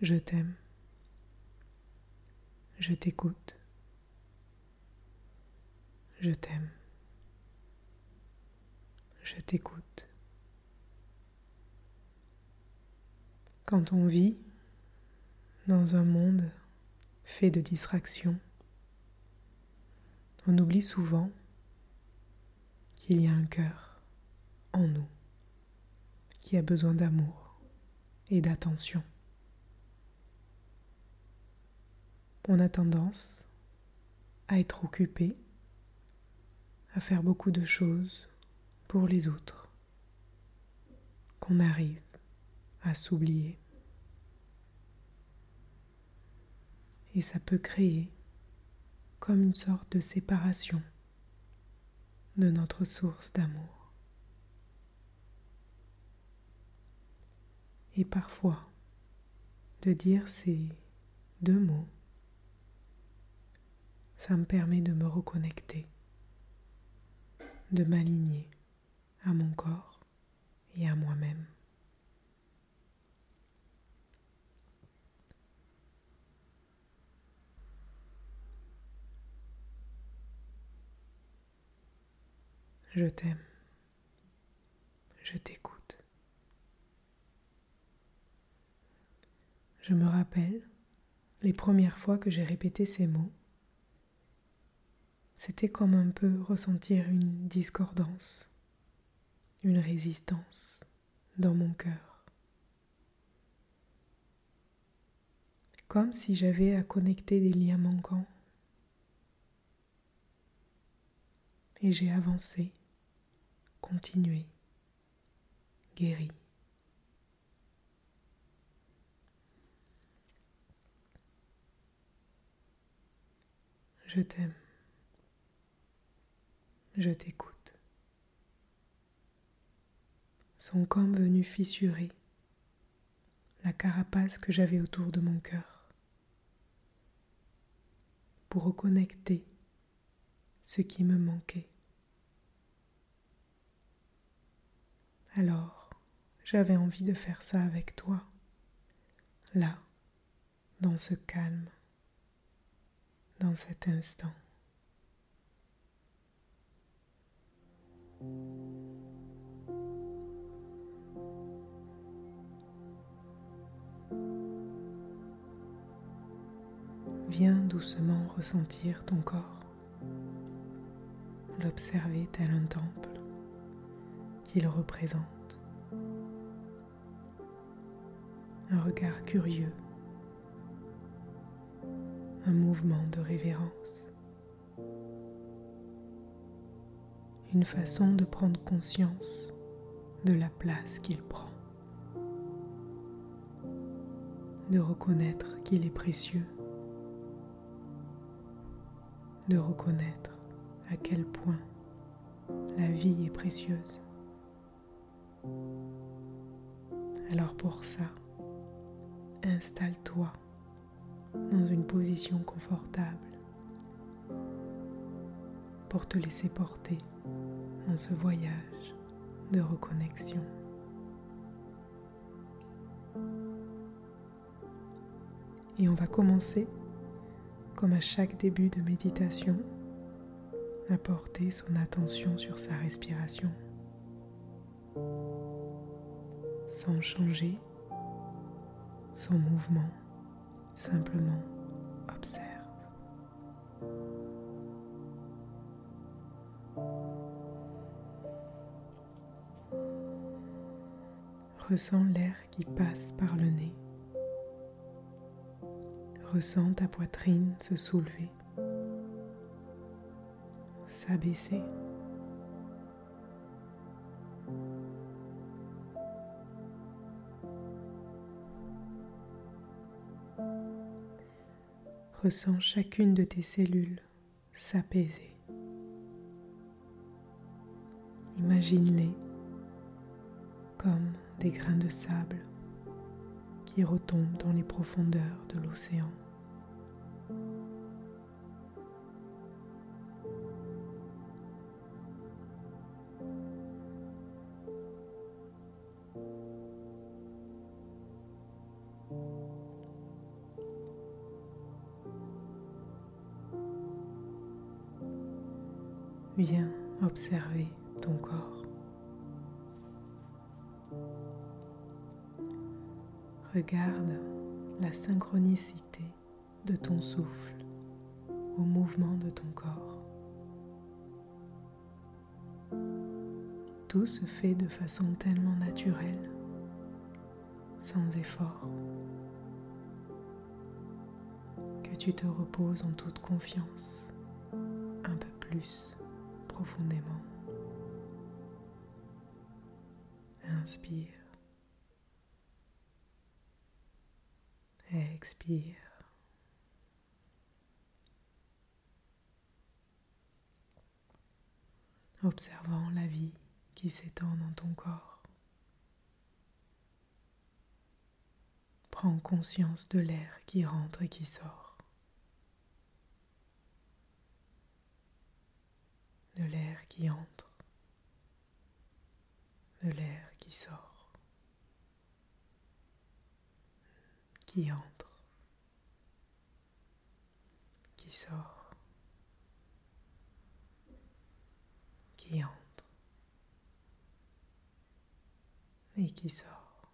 Je t'aime. Je t'écoute. Je t'aime. Je t'écoute. Quand on vit dans un monde fait de distractions, on oublie souvent qu'il y a un cœur en nous qui a besoin d'amour et d'attention. On a tendance à être occupé, à faire beaucoup de choses pour les autres, qu'on arrive à s'oublier. Et ça peut créer comme une sorte de séparation de notre source d'amour. Et parfois, de dire ces deux mots ça me permet de me reconnecter, de m'aligner à mon corps et à moi-même. Je t'aime. Je t'écoute. Je me rappelle les premières fois que j'ai répété ces mots c'était comme un peu ressentir une discordance, une résistance dans mon cœur. Comme si j'avais à connecter des liens manquants. Et j'ai avancé, continué, guéri. Je t'aime je t'écoute. Sont comme venus fissurer la carapace que j'avais autour de mon cœur pour reconnecter ce qui me manquait. Alors, j'avais envie de faire ça avec toi, là, dans ce calme, dans cet instant. Viens doucement ressentir ton corps, l'observer tel un temple qu'il représente. Un regard curieux, un mouvement de révérence. Une façon de prendre conscience de la place qu'il prend, de reconnaître qu'il est précieux, de reconnaître à quel point la vie est précieuse. Alors pour ça, installe-toi dans une position confortable pour te laisser porter dans ce voyage de reconnexion. Et on va commencer, comme à chaque début de méditation, à porter son attention sur sa respiration, sans changer son mouvement, simplement observe. Ressens l'air qui passe par le nez. Ressens ta poitrine se soulever, s'abaisser. Ressens chacune de tes cellules s'apaiser. Imagine-les comme des grains de sable qui retombent dans les profondeurs de l'océan. Viens observer ton corps. Regarde la synchronicité de ton souffle au mouvement de ton corps. Tout se fait de façon tellement naturelle, sans effort, que tu te reposes en toute confiance un peu plus profondément. Inspire. Expire. Observant la vie qui s'étend dans ton corps. Prends conscience de l'air qui rentre et qui sort. De l'air qui entre. De l'air qui sort. Qui entre, qui sort, qui entre et qui sort.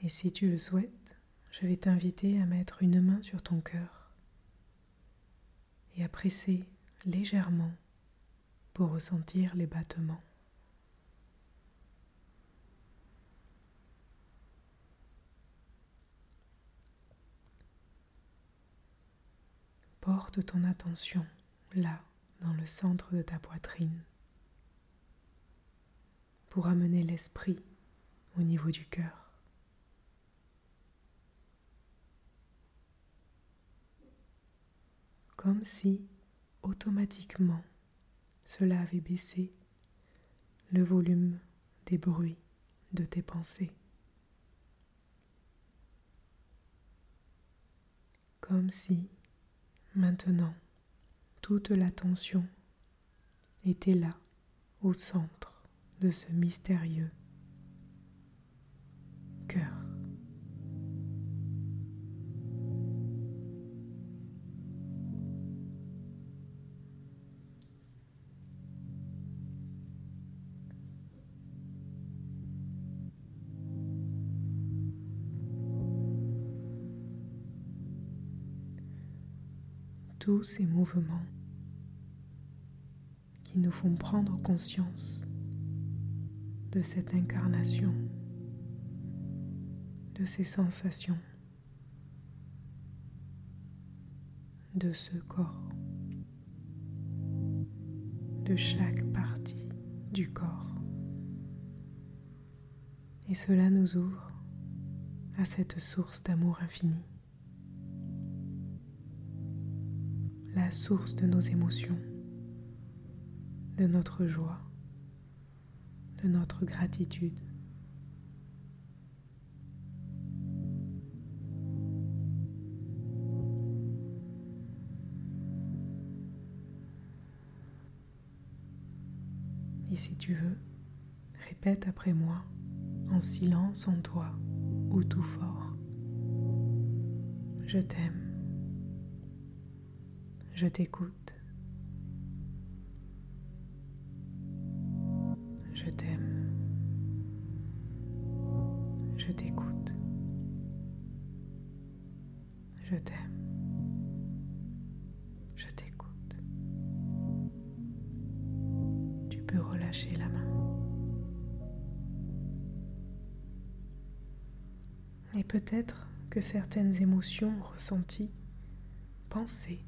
Et si tu le souhaites, je vais t'inviter à mettre une main sur ton cœur et à presser légèrement pour ressentir les battements. Porte ton attention là, dans le centre de ta poitrine, pour amener l'esprit au niveau du cœur. Comme si automatiquement cela avait baissé le volume des bruits de tes pensées. Comme si maintenant toute l'attention était là au centre de ce mystérieux cœur. Tous ces mouvements qui nous font prendre conscience de cette incarnation, de ces sensations, de ce corps, de chaque partie du corps. Et cela nous ouvre à cette source d'amour infini. Source de nos émotions, de notre joie, de notre gratitude. Et si tu veux, répète après moi, en silence en toi ou tout fort. Je t'aime. Je t'écoute. Je t'aime. Je t'écoute. Je t'aime. Je t'écoute. Tu peux relâcher la main. Et peut-être que certaines émotions ressenties, pensées,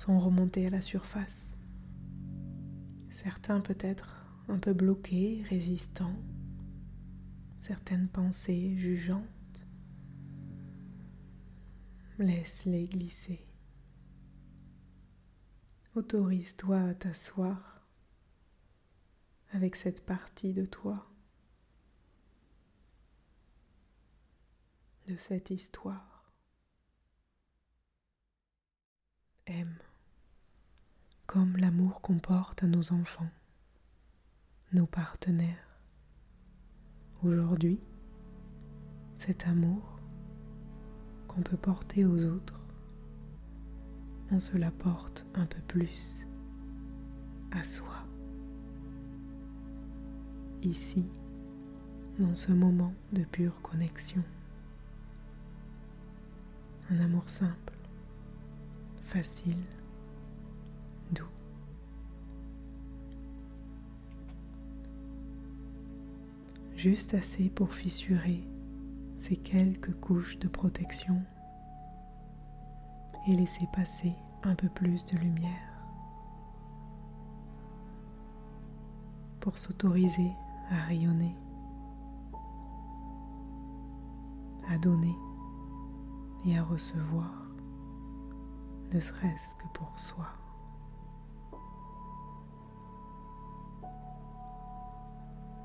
sont remontés à la surface. Certains peut-être un peu bloqués, résistants, certaines pensées jugeantes. Laisse-les glisser. Autorise-toi à t'asseoir avec cette partie de toi, de cette histoire. Aime comme l'amour qu'on porte à nos enfants, nos partenaires, aujourd'hui cet amour qu'on peut porter aux autres, on se l'apporte un peu plus à soi. Ici, dans ce moment de pure connexion. Un amour simple, facile, Juste assez pour fissurer ces quelques couches de protection et laisser passer un peu plus de lumière pour s'autoriser à rayonner, à donner et à recevoir, ne serait-ce que pour soi.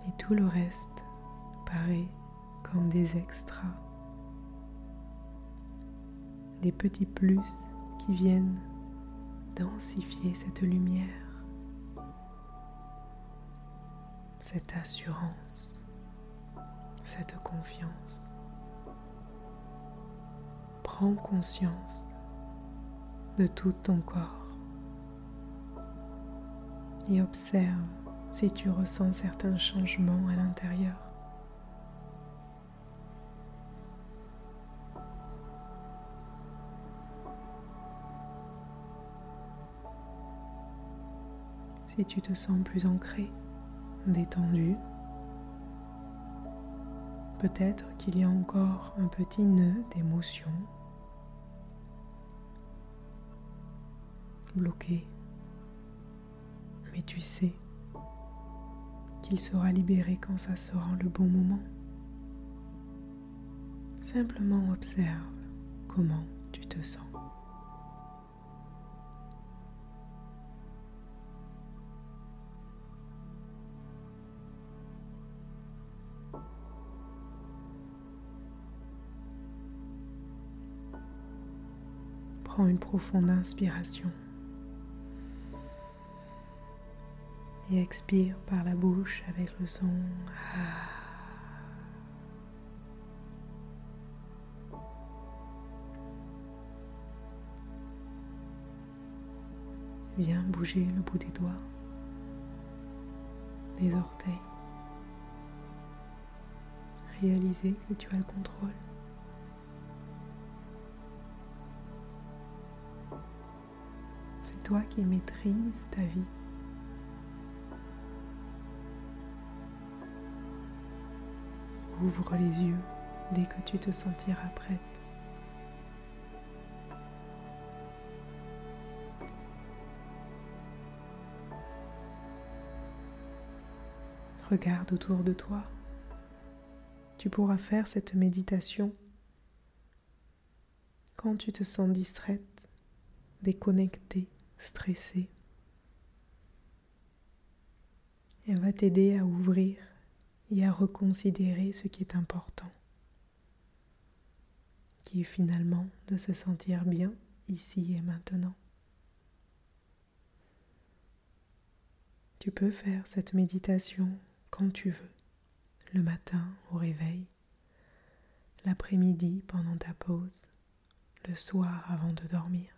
Et tout le reste comme des extras, des petits plus qui viennent densifier cette lumière, cette assurance, cette confiance. Prends conscience de tout ton corps et observe si tu ressens certains changements à l'intérieur. Si tu te sens plus ancré, détendu, peut-être qu'il y a encore un petit nœud d'émotion bloqué, mais tu sais qu'il sera libéré quand ça sera le bon moment. Simplement observe comment tu te sens. Prends une profonde inspiration. et expire par la bouche avec le son. Viens bouger le bout des doigts, des orteils. Réaliser que tu as le contrôle. Toi qui maîtrises ta vie. Ouvre les yeux dès que tu te sentiras prête. Regarde autour de toi. Tu pourras faire cette méditation quand tu te sens distraite, déconnectée, stressée. Elle va t'aider à ouvrir et à reconsidérer ce qui est important, qui est finalement de se sentir bien ici et maintenant. Tu peux faire cette méditation quand tu veux, le matin au réveil, l'après-midi pendant ta pause, le soir avant de dormir.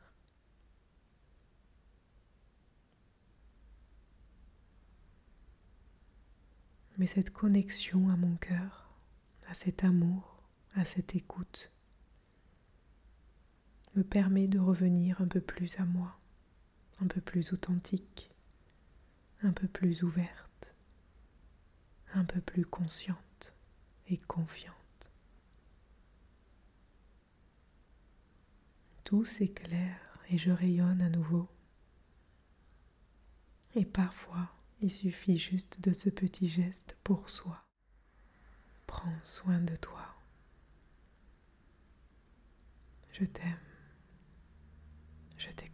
Mais cette connexion à mon cœur, à cet amour, à cette écoute, me permet de revenir un peu plus à moi, un peu plus authentique, un peu plus ouverte, un peu plus consciente et confiante. Tout s'éclaire et je rayonne à nouveau. Et parfois, il suffit juste de ce petit geste pour soi. Prends soin de toi. Je t'aime. Je t'aime.